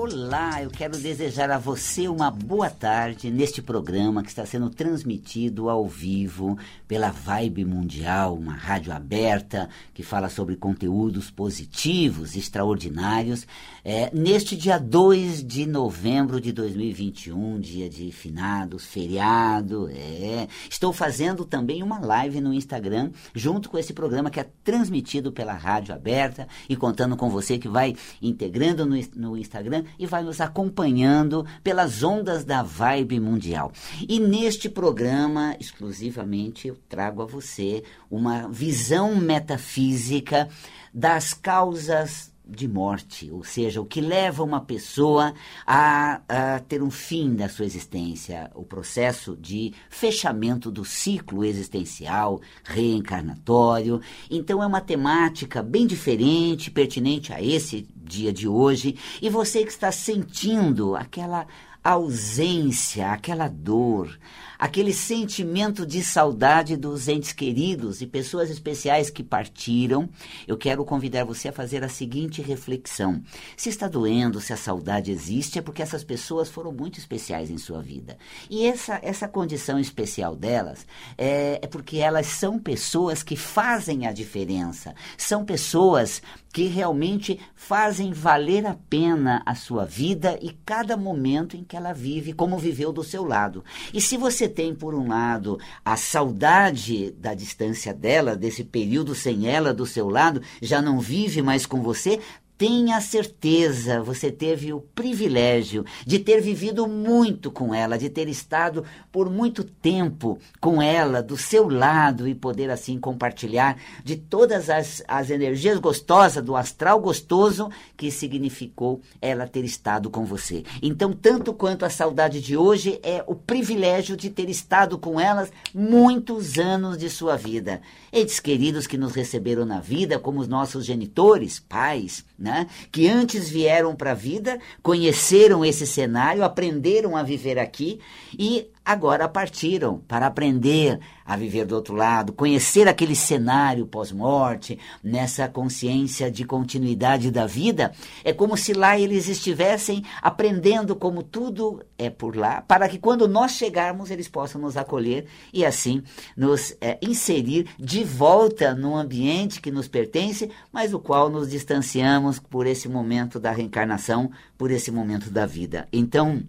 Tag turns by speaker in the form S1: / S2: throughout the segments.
S1: Olá, eu quero desejar a você uma boa tarde neste programa que está sendo transmitido ao vivo pela Vibe Mundial, uma rádio aberta que fala sobre conteúdos positivos, extraordinários. É, neste dia 2 de novembro de 2021, dia de finados, feriado, é, estou fazendo também uma live no Instagram junto com esse programa que é transmitido pela rádio aberta e contando com você que vai integrando no, no Instagram e vai nos acompanhando pelas ondas da vibe mundial. E neste programa, exclusivamente, eu trago a você uma visão metafísica das causas de morte, ou seja, o que leva uma pessoa a, a, ter um fim da sua existência, o processo de fechamento do ciclo existencial reencarnatório. Então é uma temática bem diferente, pertinente a esse dia de hoje, e você que está sentindo aquela ausência, aquela dor, aquele sentimento de saudade dos entes queridos e pessoas especiais que partiram, eu quero convidar você a fazer a seguinte reflexão. Se está doendo, se a saudade existe, é porque essas pessoas foram muito especiais em sua vida. E essa, essa condição especial delas é, é porque elas são pessoas que fazem a diferença, são pessoas que realmente fazem valer a pena a sua vida e cada momento em que ela vive, como viveu do seu lado. E se você tem, por um lado, a saudade da distância dela, desse período sem ela do seu lado, já não vive mais com você, Tenha certeza, você teve o privilégio de ter vivido muito com ela, de ter estado por muito tempo com ela, do seu lado e poder assim compartilhar de todas as, as energias gostosas, do astral gostoso que significou ela ter estado com você. Então, tanto quanto a saudade de hoje, é o privilégio de ter estado com elas muitos anos de sua vida. Entes queridos que nos receberam na vida, como os nossos genitores, pais, né? que antes vieram para a vida, conheceram esse cenário, aprenderam a viver aqui e agora partiram para aprender a viver do outro lado, conhecer aquele cenário pós-morte, nessa consciência de continuidade da vida. É como se lá eles estivessem aprendendo como tudo é por lá, para que quando nós chegarmos eles possam nos acolher e assim nos é, inserir de volta num ambiente que nos pertence, mas do qual nos distanciamos por esse momento da reencarnação, por esse momento da vida. Então,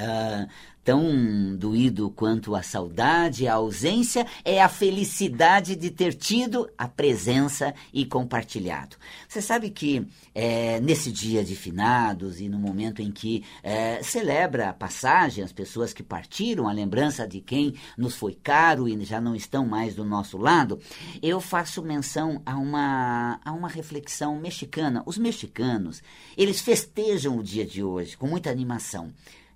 S1: Uh, tão doído quanto a saudade, a ausência, é a felicidade de ter tido a presença e compartilhado. Você sabe que é, nesse dia de finados e no momento em que é, celebra a passagem, as pessoas que partiram, a lembrança de quem nos foi caro e já não estão mais do nosso lado, eu faço menção a uma, a uma reflexão mexicana. Os mexicanos, eles festejam o dia de hoje com muita animação.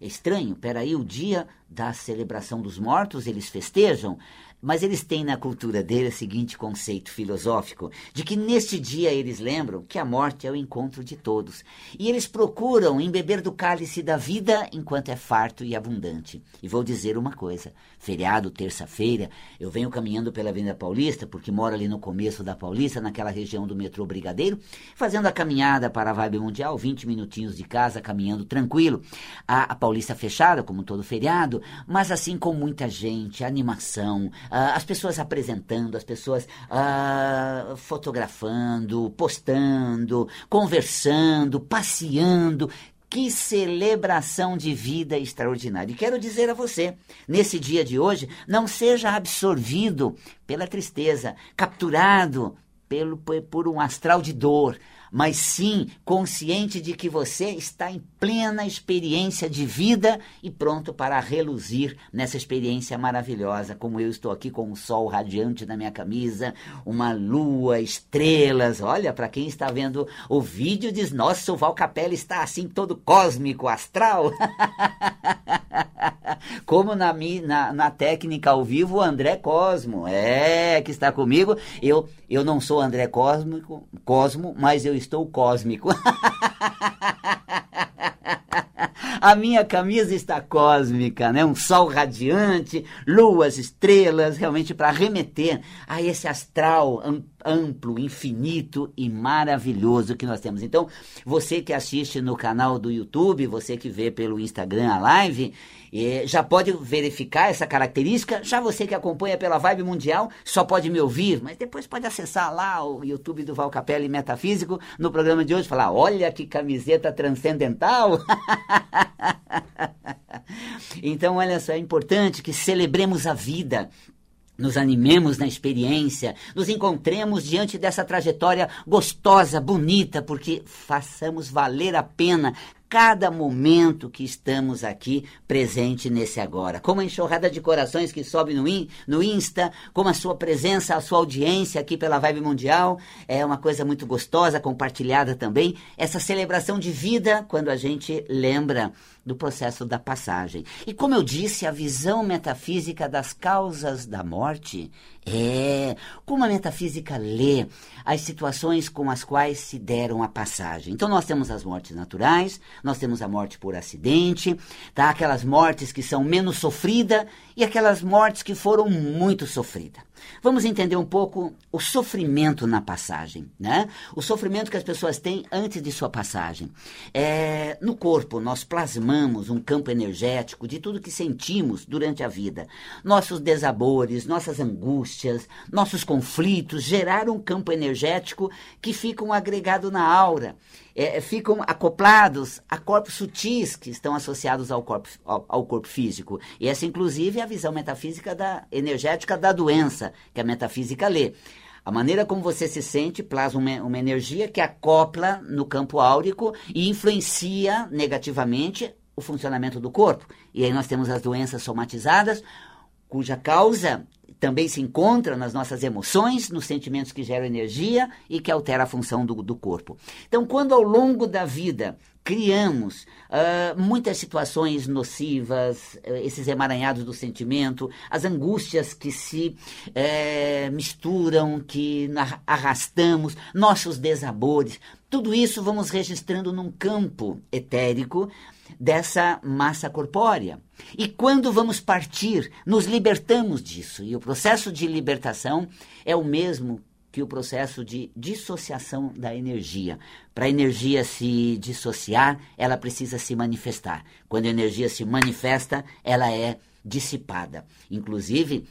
S1: Estranho, peraí, o dia da celebração dos mortos eles festejam, mas eles têm na cultura dele o seguinte conceito filosófico: de que neste dia eles lembram que a morte é o encontro de todos. E eles procuram embeber do cálice da vida enquanto é farto e abundante. E vou dizer uma coisa: feriado, terça-feira, eu venho caminhando pela Avenida Paulista, porque moro ali no começo da Paulista, naquela região do metrô Brigadeiro, fazendo a caminhada para a Vibe Mundial, 20 minutinhos de casa, caminhando tranquilo. A, a Paulista fechada, como todo feriado, mas assim com muita gente, animação as pessoas apresentando, as pessoas uh, fotografando, postando, conversando, passeando. Que celebração de vida extraordinária. E quero dizer a você, nesse dia de hoje, não seja absorvido pela tristeza, capturado pelo, por um astral de dor, mas sim consciente de que você está em plena experiência de vida e pronto para reluzir nessa experiência maravilhosa, como eu estou aqui com o sol radiante na minha camisa, uma lua, estrelas. Olha, para quem está vendo o vídeo, diz: Nossa, o Val Capella está assim todo cósmico, astral. como na, na, na técnica ao vivo, o André Cosmo, é, que está comigo. Eu, eu não sou André Cósmico, Cosmo, mas eu estou cósmico. A minha camisa está cósmica, né? Um sol radiante, luas, estrelas, realmente para remeter a esse astral amplo, infinito e maravilhoso que nós temos. Então, você que assiste no canal do YouTube, você que vê pelo Instagram a live, eh, já pode verificar essa característica. Já você que acompanha pela Vibe Mundial, só pode me ouvir, mas depois pode acessar lá o YouTube do Val Capelli Metafísico no programa de hoje, falar: olha que camiseta transcendental. então, olha só, é importante que celebremos a vida, nos animemos na experiência, nos encontremos diante dessa trajetória gostosa, bonita, porque façamos valer a pena cada momento que estamos aqui presente nesse agora. Como a enxurrada de corações que sobe no, in, no Insta, como a sua presença, a sua audiência aqui pela Vibe Mundial, é uma coisa muito gostosa, compartilhada também. Essa celebração de vida quando a gente lembra do processo da passagem. E como eu disse, a visão metafísica das causas da morte é como a metafísica lê as situações com as quais se deram a passagem. Então nós temos as mortes naturais, nós temos a morte por acidente, tá? Aquelas mortes que são menos sofridas e aquelas mortes que foram muito sofridas. Vamos entender um pouco o sofrimento na passagem, né? O sofrimento que as pessoas têm antes de sua passagem. É, no corpo, nós plasmamos um campo energético de tudo que sentimos durante a vida. Nossos desabores, nossas angústias, nossos conflitos geraram um campo energético que fica um agregado na aura é, ficam acoplados a corpos sutis que estão associados ao corpo, ao, ao, corpo físico. E essa, inclusive, é a visão metafísica da energética da doença, que a metafísica lê. A maneira como você se sente plasma uma, uma energia que acopla no campo áurico e influencia negativamente o funcionamento do corpo. E aí nós temos as doenças somatizadas, cuja causa também se encontra nas nossas emoções, nos sentimentos que geram energia e que altera a função do, do corpo. Então, quando ao longo da vida criamos uh, muitas situações nocivas, uh, esses emaranhados do sentimento, as angústias que se uh, misturam, que arrastamos, nossos desabores, tudo isso vamos registrando num campo etérico dessa massa corpórea. E quando vamos partir, nos libertamos disso. E o processo de libertação é o mesmo que o processo de dissociação da energia. Para a energia se dissociar, ela precisa se manifestar. Quando a energia se manifesta, ela é dissipada. Inclusive,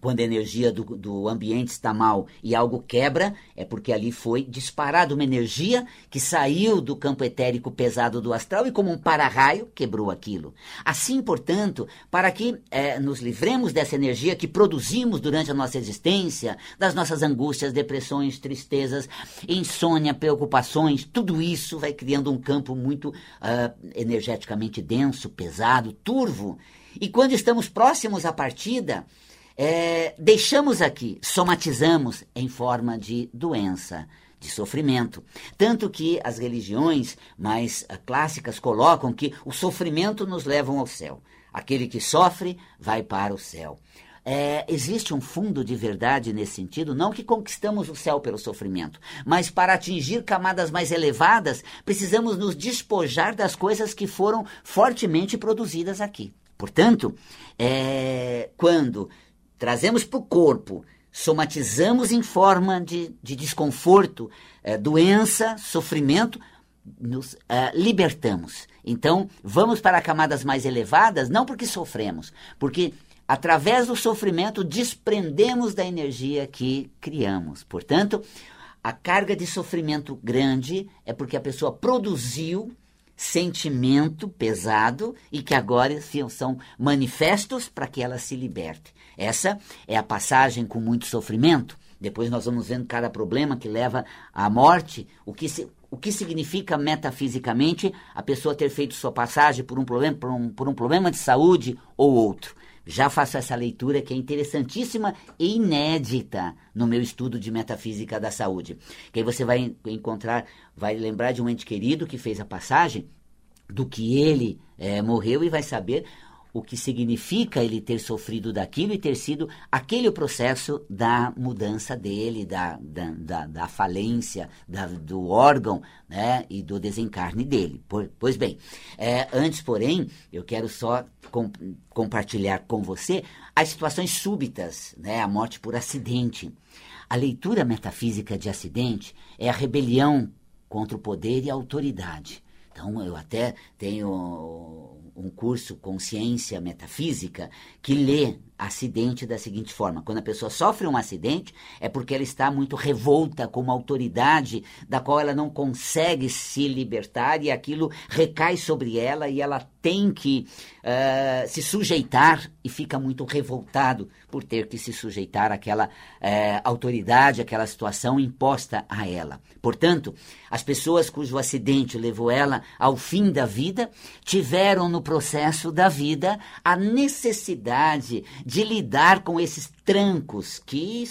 S1: quando a energia do, do ambiente está mal e algo quebra, é porque ali foi disparada uma energia que saiu do campo etérico pesado do astral e, como um para-raio, quebrou aquilo. Assim, portanto, para que é, nos livremos dessa energia que produzimos durante a nossa existência, das nossas angústias, depressões, tristezas, insônia, preocupações, tudo isso vai criando um campo muito uh, energeticamente denso, pesado, turvo. E quando estamos próximos à partida, é, deixamos aqui, somatizamos em forma de doença, de sofrimento. Tanto que as religiões mais uh, clássicas colocam que o sofrimento nos leva ao céu. Aquele que sofre vai para o céu. É, existe um fundo de verdade nesse sentido, não que conquistamos o céu pelo sofrimento, mas para atingir camadas mais elevadas, precisamos nos despojar das coisas que foram fortemente produzidas aqui. Portanto, é, quando trazemos para o corpo, somatizamos em forma de, de desconforto, é, doença, sofrimento, nos é, libertamos. Então, vamos para camadas mais elevadas, não porque sofremos, porque através do sofrimento desprendemos da energia que criamos. Portanto, a carga de sofrimento grande é porque a pessoa produziu sentimento pesado e que agora são manifestos para que ela se liberte. Essa é a passagem com muito sofrimento. Depois nós vamos vendo cada problema que leva à morte, o que, se, o que significa metafisicamente a pessoa ter feito sua passagem por um problema, por um, por um problema de saúde ou outro. Já faço essa leitura que é interessantíssima e inédita no meu estudo de metafísica da saúde. Que aí você vai encontrar, vai lembrar de um ente querido que fez a passagem, do que ele é, morreu e vai saber o que significa ele ter sofrido daquilo e ter sido aquele o processo da mudança dele, da, da, da, da falência da, do órgão né, e do desencarne dele. Pois bem, é, antes, porém, eu quero só com, compartilhar com você as situações súbitas, né, a morte por acidente. A leitura metafísica de acidente é a rebelião contra o poder e a autoridade. Então, eu até tenho um curso Consciência Metafísica que lê acidente da seguinte forma: quando a pessoa sofre um acidente, é porque ela está muito revolta com uma autoridade da qual ela não consegue se libertar e aquilo recai sobre ela e ela tem que uh, se sujeitar e fica muito revoltado por ter que se sujeitar àquela uh, autoridade, àquela situação imposta a ela. Portanto, as pessoas cujo acidente levou ela ao fim da vida tiveram no processo da vida a necessidade de lidar com esses trancos que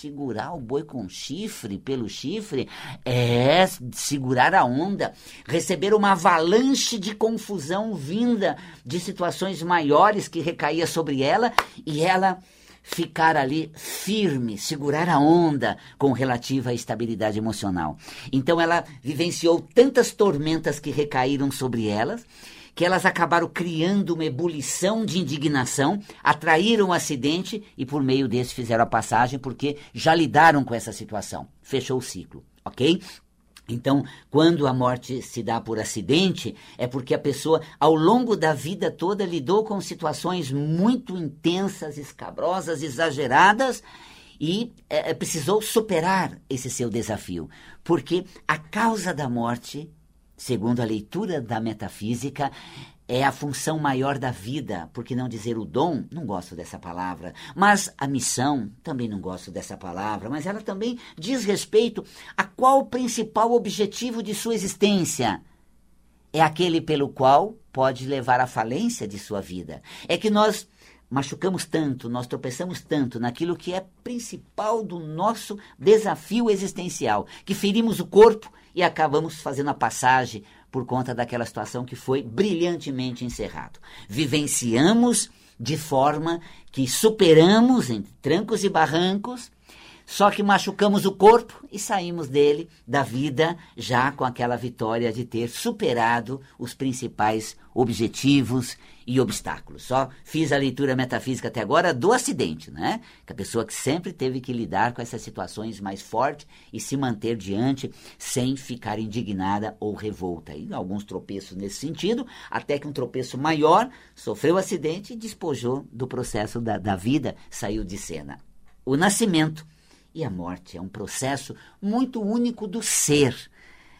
S1: segurar o boi com chifre, pelo chifre, é segurar a onda, receber uma avalanche de confusão vinda de situações maiores que recaía sobre ela e ela ficar ali firme, segurar a onda com relativa estabilidade emocional. Então ela vivenciou tantas tormentas que recaíram sobre elas que elas acabaram criando uma ebulição de indignação, atraíram o um acidente e por meio desse fizeram a passagem porque já lidaram com essa situação. Fechou o ciclo, ok? Então, quando a morte se dá por acidente, é porque a pessoa, ao longo da vida toda, lidou com situações muito intensas, escabrosas, exageradas e é, precisou superar esse seu desafio. Porque a causa da morte segundo a leitura da metafísica, é a função maior da vida, por que não dizer o dom? Não gosto dessa palavra. Mas a missão, também não gosto dessa palavra, mas ela também diz respeito a qual o principal objetivo de sua existência. É aquele pelo qual pode levar à falência de sua vida. É que nós machucamos tanto, nós tropeçamos tanto naquilo que é principal do nosso desafio existencial, que ferimos o corpo e acabamos fazendo a passagem por conta daquela situação que foi brilhantemente encerrado. Vivenciamos de forma que superamos entre trancos e barrancos, só que machucamos o corpo e saímos dele, da vida, já com aquela vitória de ter superado os principais objetivos e obstáculos. Só fiz a leitura metafísica até agora do acidente, né? Que a pessoa que sempre teve que lidar com essas situações mais fortes e se manter diante sem ficar indignada ou revolta. E alguns tropeços nesse sentido, até que um tropeço maior sofreu acidente e despojou do processo da, da vida, saiu de cena. O nascimento e a morte é um processo muito único do ser,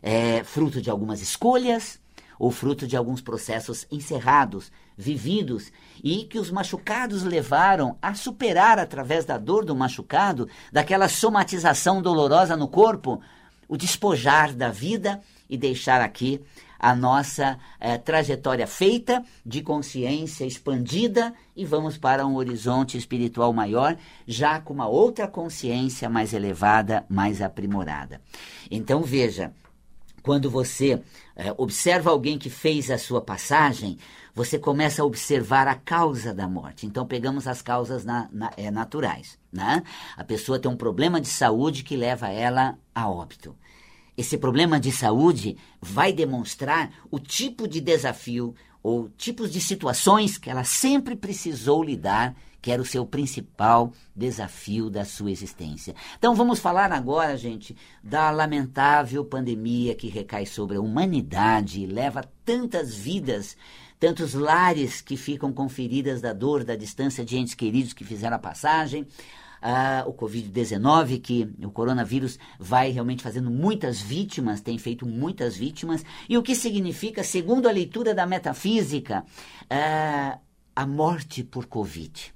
S1: é fruto de algumas escolhas, ou fruto de alguns processos encerrados, vividos e que os machucados levaram a superar através da dor do machucado, daquela somatização dolorosa no corpo, o despojar da vida e deixar aqui a nossa eh, trajetória feita de consciência expandida e vamos para um horizonte espiritual maior, já com uma outra consciência mais elevada, mais aprimorada. Então veja, quando você é, observa alguém que fez a sua passagem, você começa a observar a causa da morte. Então, pegamos as causas na, na, é, naturais. Né? A pessoa tem um problema de saúde que leva ela a óbito. Esse problema de saúde vai demonstrar o tipo de desafio ou tipos de situações que ela sempre precisou lidar que era o seu principal desafio da sua existência. Então vamos falar agora, gente, da lamentável pandemia que recai sobre a humanidade e leva tantas vidas, tantos lares que ficam com feridas da dor, da distância de entes queridos que fizeram a passagem. O Covid-19, que o coronavírus vai realmente fazendo muitas vítimas, tem feito muitas vítimas, e o que significa, segundo a leitura da metafísica, uh, a morte por Covid.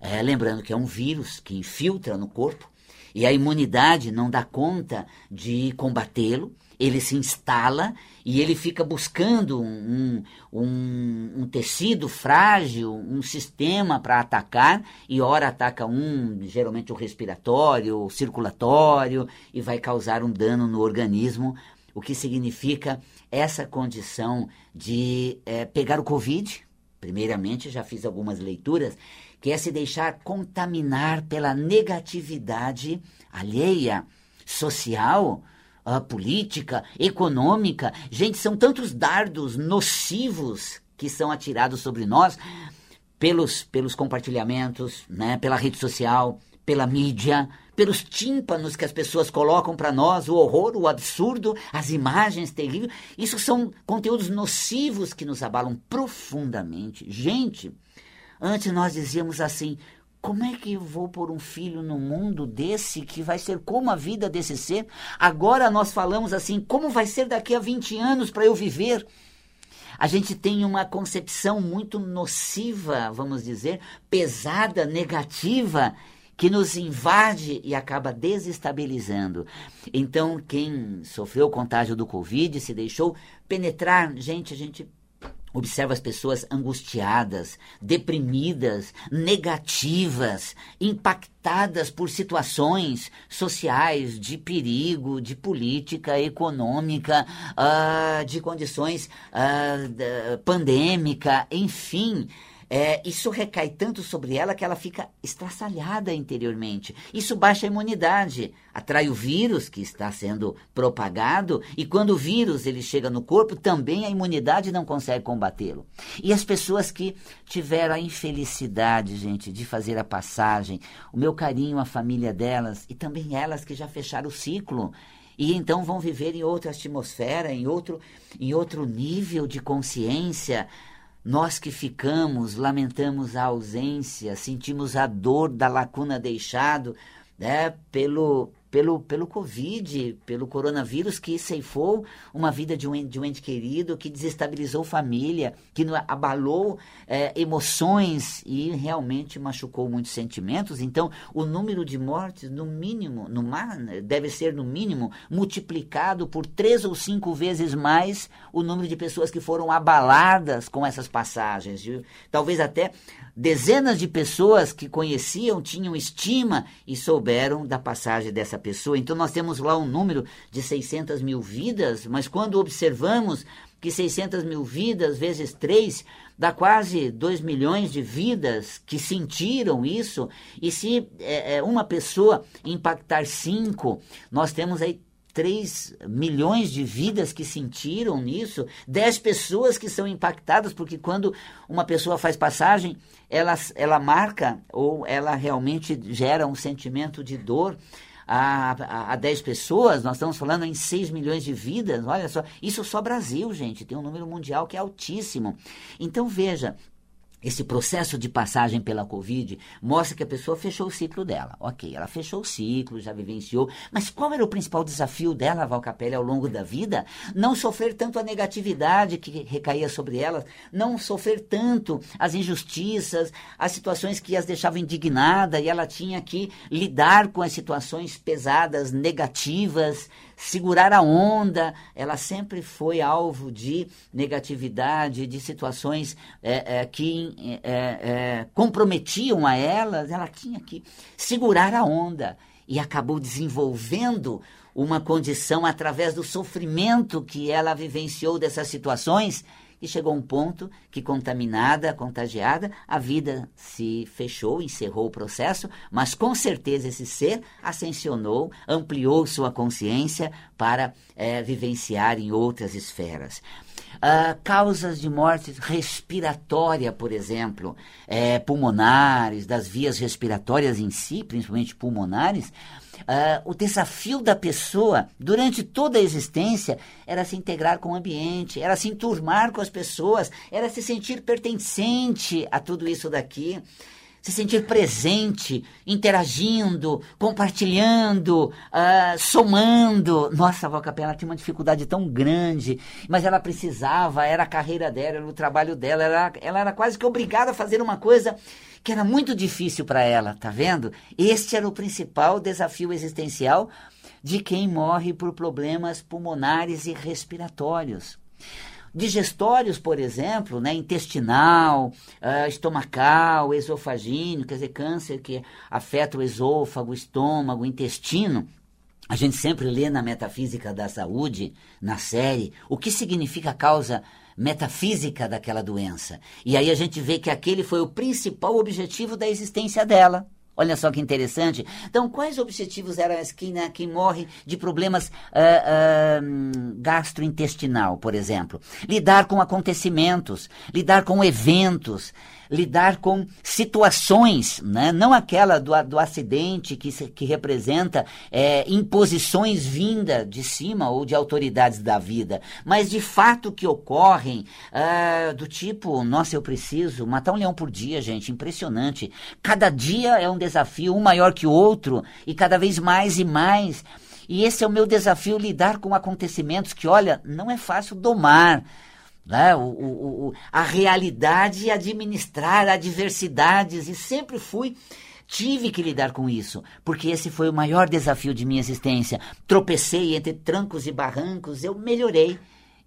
S1: É, lembrando que é um vírus que infiltra no corpo e a imunidade não dá conta de combatê-lo, ele se instala e ele fica buscando um, um, um tecido frágil, um sistema para atacar, e ora ataca um, geralmente o respiratório, o circulatório, e vai causar um dano no organismo, o que significa essa condição de é, pegar o Covid. Primeiramente, já fiz algumas leituras que é se deixar contaminar pela negatividade alheia, social, uh, política, econômica. Gente, são tantos dardos nocivos que são atirados sobre nós pelos, pelos compartilhamentos, né, pela rede social, pela mídia, pelos tímpanos que as pessoas colocam para nós, o horror, o absurdo, as imagens terríveis. Isso são conteúdos nocivos que nos abalam profundamente. Gente, antes nós dizíamos assim: como é que eu vou pôr um filho no mundo desse que vai ser como a vida desse ser? Agora nós falamos assim: como vai ser daqui a 20 anos para eu viver? A gente tem uma concepção muito nociva, vamos dizer, pesada, negativa que nos invade e acaba desestabilizando. Então, quem sofreu o contágio do Covid se deixou penetrar. Gente, a gente Observa as pessoas angustiadas, deprimidas, negativas, impactadas por situações sociais de perigo, de política econômica, uh, de condições uh, pandêmica, enfim. É, isso recai tanto sobre ela que ela fica estraçalhada interiormente. Isso baixa a imunidade, atrai o vírus que está sendo propagado e quando o vírus ele chega no corpo, também a imunidade não consegue combatê-lo. E as pessoas que tiveram a infelicidade, gente, de fazer a passagem, o meu carinho à família delas e também elas que já fecharam o ciclo e então vão viver em outra atmosfera, em outro, em outro nível de consciência, nós que ficamos, lamentamos a ausência, sentimos a dor da lacuna deixado né, pelo, pelo, pelo Covid, pelo coronavírus que ceifou uma vida de um, de um ente querido, que desestabilizou família, que abalou é, emoções e realmente machucou muitos sentimentos. Então, o número de mortes, no mínimo, no mar, deve ser no mínimo multiplicado por três ou cinco vezes mais o número de pessoas que foram abaladas com essas passagens. Talvez até dezenas de pessoas que conheciam, tinham estima e souberam da passagem dessa pessoa. Então, nós temos lá um número de 600 mil vidas, mas quando observamos que 600 mil vidas vezes 3 dá quase 2 milhões de vidas que sentiram isso, e se é, uma pessoa impactar 5, nós temos aí 3 milhões de vidas que sentiram nisso, 10 pessoas que são impactadas, porque quando uma pessoa faz passagem, ela, ela marca ou ela realmente gera um sentimento de dor a, a, a 10 pessoas, nós estamos falando em 6 milhões de vidas, olha só, isso só Brasil, gente, tem um número mundial que é altíssimo. Então veja, esse processo de passagem pela Covid mostra que a pessoa fechou o ciclo dela. Ok, ela fechou o ciclo, já vivenciou, mas qual era o principal desafio dela, Val Capelli, ao longo da vida? Não sofrer tanto a negatividade que recaía sobre ela, não sofrer tanto as injustiças, as situações que as deixavam indignada e ela tinha que lidar com as situações pesadas, negativas, segurar a onda. Ela sempre foi alvo de negatividade, de situações é, é, que é, é, comprometiam a ela. Ela tinha que segurar a onda e acabou desenvolvendo uma condição através do sofrimento que ela vivenciou dessas situações e chegou um ponto que, contaminada, contagiada, a vida se fechou, encerrou o processo, mas com certeza esse ser ascensionou, ampliou sua consciência para é, vivenciar em outras esferas. Uh, causas de morte respiratória, por exemplo, é, pulmonares, das vias respiratórias em si, principalmente pulmonares, Uh, o desafio da pessoa durante toda a existência era se integrar com o ambiente, era se enturmar com as pessoas, era se sentir pertencente a tudo isso daqui se sentir presente, interagindo, compartilhando, uh, somando. Nossa, a Val Capela tinha uma dificuldade tão grande, mas ela precisava, era a carreira dela, era o trabalho dela, ela, ela era quase que obrigada a fazer uma coisa que era muito difícil para ela, tá vendo? Este era o principal desafio existencial de quem morre por problemas pulmonares e respiratórios. Digestórios, por exemplo, né, intestinal, uh, estomacal, esofagíneo, quer dizer, câncer que afeta o esôfago, estômago, intestino. A gente sempre lê na Metafísica da Saúde, na série, o que significa a causa metafísica daquela doença. E aí a gente vê que aquele foi o principal objetivo da existência dela. Olha só que interessante. Então, quais objetivos eram as quem, né, morre de problemas uh, uh, gastrointestinal, por exemplo? Lidar com acontecimentos, lidar com eventos, lidar com situações, né? não aquela do, do acidente que, que representa é, imposições vinda de cima ou de autoridades da vida, mas de fato que ocorrem uh, do tipo, nossa, eu preciso matar um leão por dia, gente, impressionante. Cada dia é um desafio, um maior que o outro, e cada vez mais e mais. E esse é o meu desafio, lidar com acontecimentos que, olha, não é fácil domar né? o, o, o, a realidade e administrar adversidades, e sempre fui. Tive que lidar com isso, porque esse foi o maior desafio de minha existência. Tropecei entre trancos e barrancos, eu melhorei,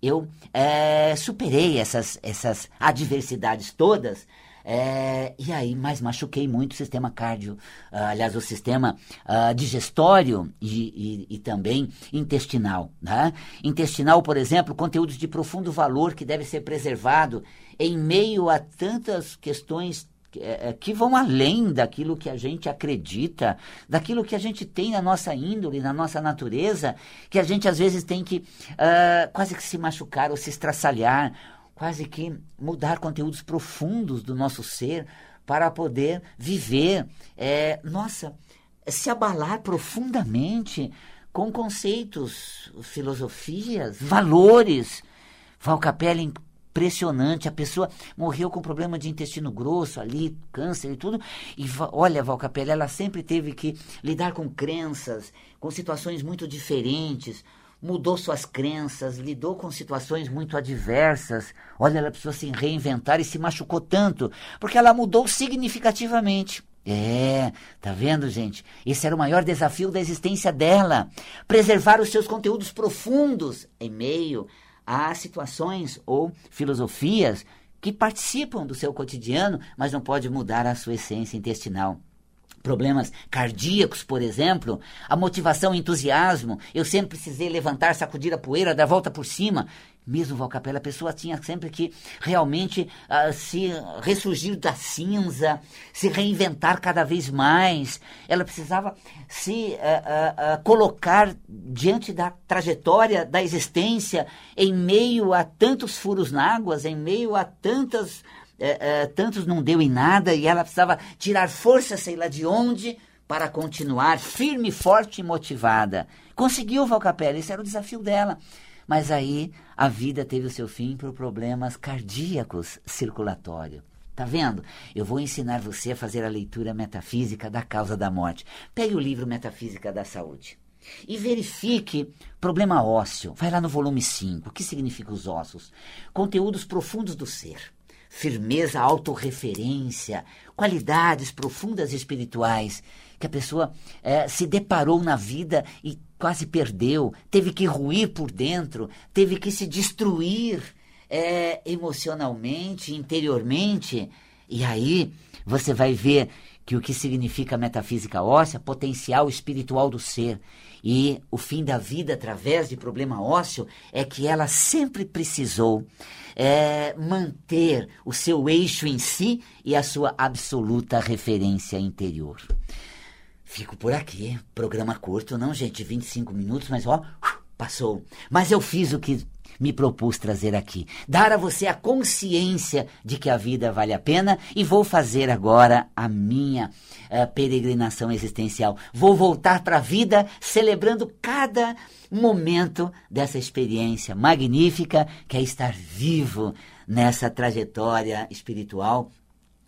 S1: eu é, superei essas, essas adversidades todas é, e aí, mas machuquei muito o sistema cardio, uh, aliás, o sistema uh, digestório e, e, e, também intestinal. Né? Intestinal, por exemplo, conteúdos de profundo valor que deve ser preservado em meio a tantas questões é, é, que vão além daquilo que a gente acredita, daquilo que a gente tem na nossa índole, na nossa natureza, que a gente às vezes tem que uh, quase que se machucar ou se estraçalhar quase que mudar conteúdos profundos do nosso ser para poder viver, é, nossa, se abalar profundamente com conceitos, filosofias, valores. Val Capella impressionante, a pessoa morreu com problema de intestino grosso ali, câncer e tudo. E olha, Val ela sempre teve que lidar com crenças, com situações muito diferentes mudou suas crenças, lidou com situações muito adversas. Olha, ela precisou se reinventar e se machucou tanto, porque ela mudou significativamente. É, tá vendo, gente? Esse era o maior desafio da existência dela. Preservar os seus conteúdos profundos em meio a situações ou filosofias que participam do seu cotidiano, mas não pode mudar a sua essência intestinal problemas cardíacos, por exemplo, a motivação, o entusiasmo. Eu sempre precisei levantar, sacudir a poeira, dar volta por cima. Mesmo Val Capela, a pessoa tinha sempre que realmente uh, se ressurgir da cinza, se reinventar cada vez mais. Ela precisava se uh, uh, colocar diante da trajetória da existência, em meio a tantos furos na águas, em meio a tantas é, é, tantos não deu em nada e ela precisava tirar força, sei lá de onde, para continuar firme, forte e motivada. Conseguiu, Valcapella, esse era o desafio dela. Mas aí a vida teve o seu fim por problemas cardíacos circulatórios. Tá vendo? Eu vou ensinar você a fazer a leitura metafísica da causa da morte. Pegue o livro Metafísica da Saúde e verifique problema ósseo. Vai lá no volume 5. O que significa os ossos? Conteúdos profundos do ser firmeza, autorreferência, qualidades profundas espirituais que a pessoa é, se deparou na vida e quase perdeu, teve que ruir por dentro, teve que se destruir é, emocionalmente, interiormente. E aí você vai ver que o que significa metafísica óssea, potencial espiritual do ser. E o fim da vida através de problema ósseo é que ela sempre precisou é, manter o seu eixo em si e a sua absoluta referência interior. Fico por aqui. Programa curto, não, gente? 25 minutos, mas ó, passou. Mas eu fiz o que me propus trazer aqui. Dar a você a consciência de que a vida vale a pena e vou fazer agora a minha uh, peregrinação existencial. Vou voltar para a vida celebrando cada momento dessa experiência magnífica que é estar vivo nessa trajetória espiritual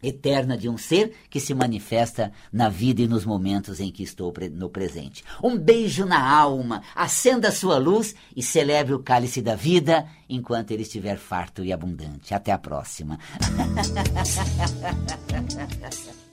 S1: eterna de um ser que se manifesta na vida e nos momentos em que estou no presente. Um beijo na alma, acenda a sua luz e celebre o cálice da vida enquanto ele estiver farto e abundante. Até a próxima.